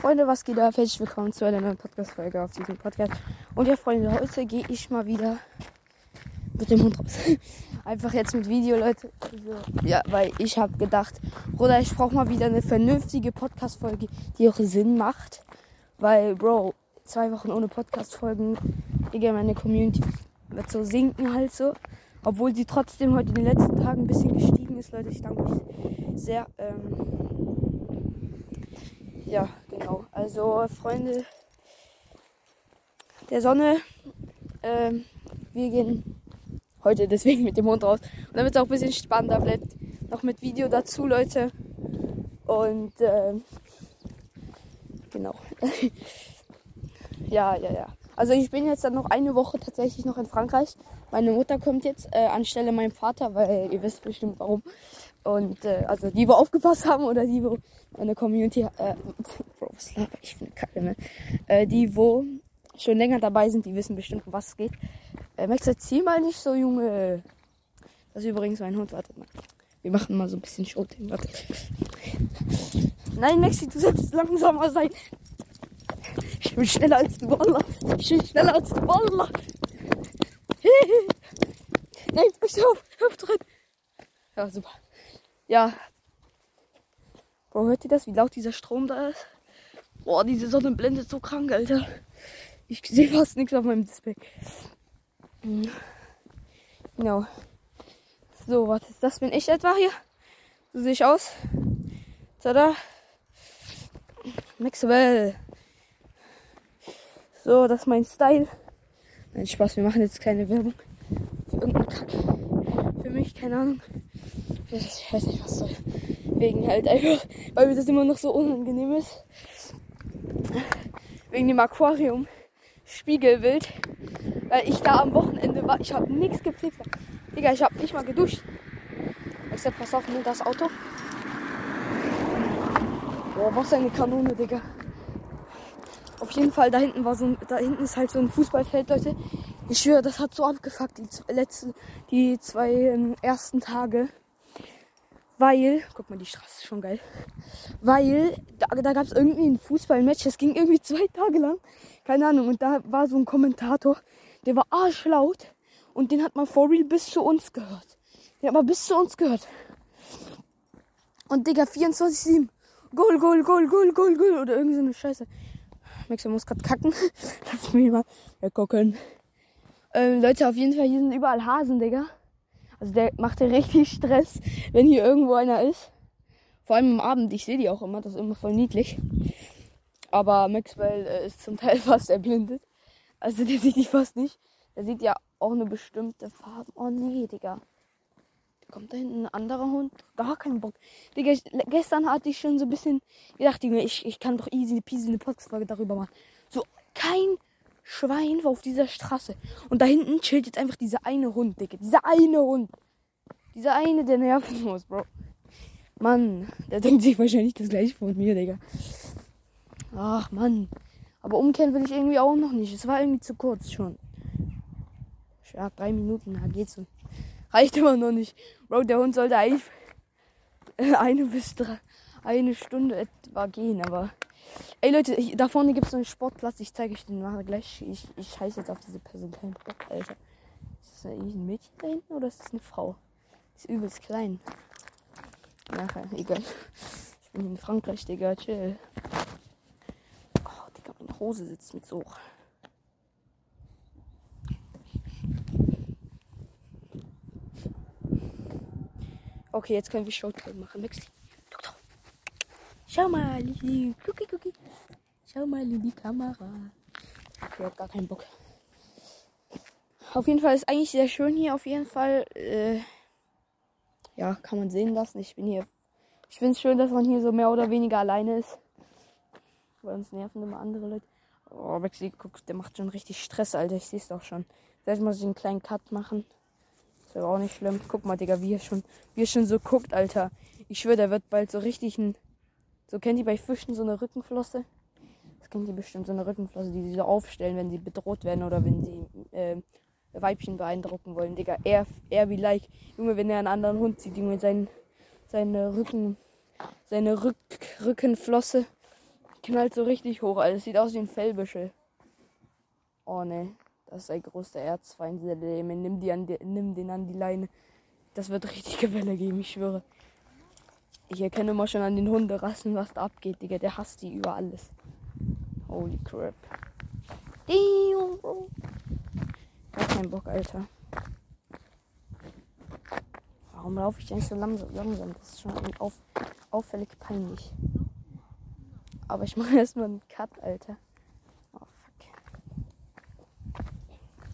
Freunde, was geht ab? Herzlich willkommen zu einer neuen Podcast-Folge auf diesem Podcast. Und ja, Freunde, heute gehe ich mal wieder mit dem Hund raus. Einfach jetzt mit Video, Leute. Also, ja, weil ich habe gedacht, Bruder, ich brauche mal wieder eine vernünftige Podcast-Folge, die auch Sinn macht. Weil, Bro, zwei Wochen ohne Podcast-Folgen, Digga, meine Community wird so sinken halt so. Obwohl sie trotzdem heute in den letzten Tagen ein bisschen gestiegen ist, Leute. Ich danke euch sehr. Ähm, ja, genau. Also, Freunde der Sonne, ähm, wir gehen heute deswegen mit dem Hund raus. Und damit es auch ein bisschen spannender bleibt, noch mit Video dazu, Leute. Und, ähm, genau. ja, ja, ja. Also ich bin jetzt dann noch eine Woche tatsächlich noch in Frankreich. Meine Mutter kommt jetzt äh, anstelle meinem Vater, weil ihr wisst bestimmt warum. Und äh, also die, wo aufgepasst haben oder die, wo eine Community, äh, Bro, was laber ich für eine Kacke, ne? Äh, die, wo schon länger dabei sind, die wissen bestimmt, um was es geht. Äh, Max, erzähl mal nicht so, Junge. Das ist übrigens mein Hund, wartet mal. Wir machen mal so ein bisschen Showtime, warte. Nein, Maxi, du sollst langsamer sein. Ich bin schneller als du, Wallah. Ich bin schneller als du, Wallah. Nein, pass auf, hör drin. Ja, super. Ja. Bro, hört ihr das, wie laut dieser Strom da ist? Boah, diese Sonne blendet so krank, Alter. Ich sehe fast nichts auf meinem Display. Hm. Genau. So, was ist das? Bin ich etwa hier? So sehe ich aus. Tada. Maxwell. So, das ist mein Style. Nein, Spaß, wir machen jetzt keine Werbung. Für irgendeinen Kack. Für mich, keine Ahnung. Ich weiß nicht, was soll. Wegen halt einfach, weil mir das immer noch so unangenehm ist. Wegen dem Aquarium. Spiegelbild. Weil ich da am Wochenende war. Ich habe nichts gepflegt. Digga, ich habe nicht mal geduscht. Ich sag, pass auf, nimm das Auto. Boah, was eine Kanone, Digga. Auf jeden Fall, da hinten war so ein, da hinten ist halt so ein Fußballfeld, Leute. Ich schwöre, das hat so abgefuckt, die letzten, die zwei ähm, ersten Tage. Weil, guck mal, die Straße ist schon geil. Weil, da, da gab es irgendwie ein Fußballmatch, das ging irgendwie zwei Tage lang. Keine Ahnung, und da war so ein Kommentator, der war arschlaut. Und den hat man for real bis zu uns gehört. Den hat man bis zu uns gehört. Und Digga, 24-7. Goal, Goal, Goal, Goal, Goal, Goal. Oder irgend so eine Scheiße. Max, muss gerade kacken. Lass mich mal gucken. Ähm, Leute, auf jeden Fall, hier sind überall Hasen, Digga. Also der macht ja richtig Stress, wenn hier irgendwo einer ist. Vor allem am Abend, ich sehe die auch immer, das ist immer voll niedlich. Aber Maxwell äh, ist zum Teil fast erblindet. Also der sieht die fast nicht. Der sieht ja auch eine bestimmte Farbe. Oh nee, Digga. Kommt da hinten ein anderer Hund? Gar keinen Bock. Digga, ich, gestern hatte ich schon so ein bisschen gedacht, Digga, ich, ich kann doch easy peasy eine Podcast-Folge darüber machen. So, kein Schwein war auf dieser Straße. Und da hinten chillt jetzt einfach dieser eine Hund, Digga. Dieser eine Hund. Dieser eine, der nerven muss, Bro. Mann, der denkt sich wahrscheinlich das gleiche von mir, Digga. Ach, Mann. Aber umkehren will ich irgendwie auch noch nicht. Es war irgendwie zu kurz schon. Ja, drei Minuten, da geht's so. Reicht immer noch nicht. Bro, der Hund sollte eigentlich eine bis drei, eine Stunde etwa gehen, aber. Ey Leute, ich, da vorne gibt es einen Sportplatz. Ich zeige euch den mal gleich. Ich, ich scheiße jetzt auf diese Person keinen Bock, Alter. Ist das eigentlich ein Mädchen da hinten oder ist das eine Frau? ist übelst klein. Nachher, egal. Ich bin in Frankreich, Digga. Chill. Oh, Digga, meine Hose sitzt mit so. Okay, jetzt können wir Showtime machen. Maxi. Schau mal, Lili. Gucki, gucki. Schau mal in die Kamera. Okay, hab gar keinen Bock. Auf jeden Fall ist eigentlich sehr schön hier. Auf jeden Fall, äh, ja, kann man sehen lassen. Ich bin hier. Ich finde es schön, dass man hier so mehr oder weniger alleine ist. Weil uns nerven immer andere Leute. Oh, Maxi, guck, der macht schon richtig Stress, Alter. Ich sehe es doch schon. Vielleicht muss ich einen kleinen Cut machen. Ist aber auch nicht schlimm. Guck mal, Digga, wie er schon, wie er schon so guckt, Alter. Ich schwöre, der wird bald so richtig ein. So kennt ihr bei Fischen so eine Rückenflosse? Das kennt ihr bestimmt, so eine Rückenflosse, die sie so aufstellen, wenn sie bedroht werden oder wenn sie äh, Weibchen beeindrucken wollen, Digga. Er, er wie like. Junge, wenn er einen anderen Hund sieht, Junge, sein, seine Rücken, seine Rück, Rückenflosse, Knallt so richtig hoch, Alter. Sieht aus wie ein Fellbüschel. Oh ne, das ist ein großer Erzfeind, der. Nimm, die an die, nimm den an die Leine. Das wird richtige Welle geben, ich schwöre. Ich erkenne mal schon an den Hunderassen, was da abgeht, Digga. Der hasst die über alles. Holy crap. Gar kein Bock, Alter. Warum laufe ich eigentlich so langsam? langsam? Das ist schon auf, auffällig peinlich. Aber ich mache erstmal einen Cut, Alter.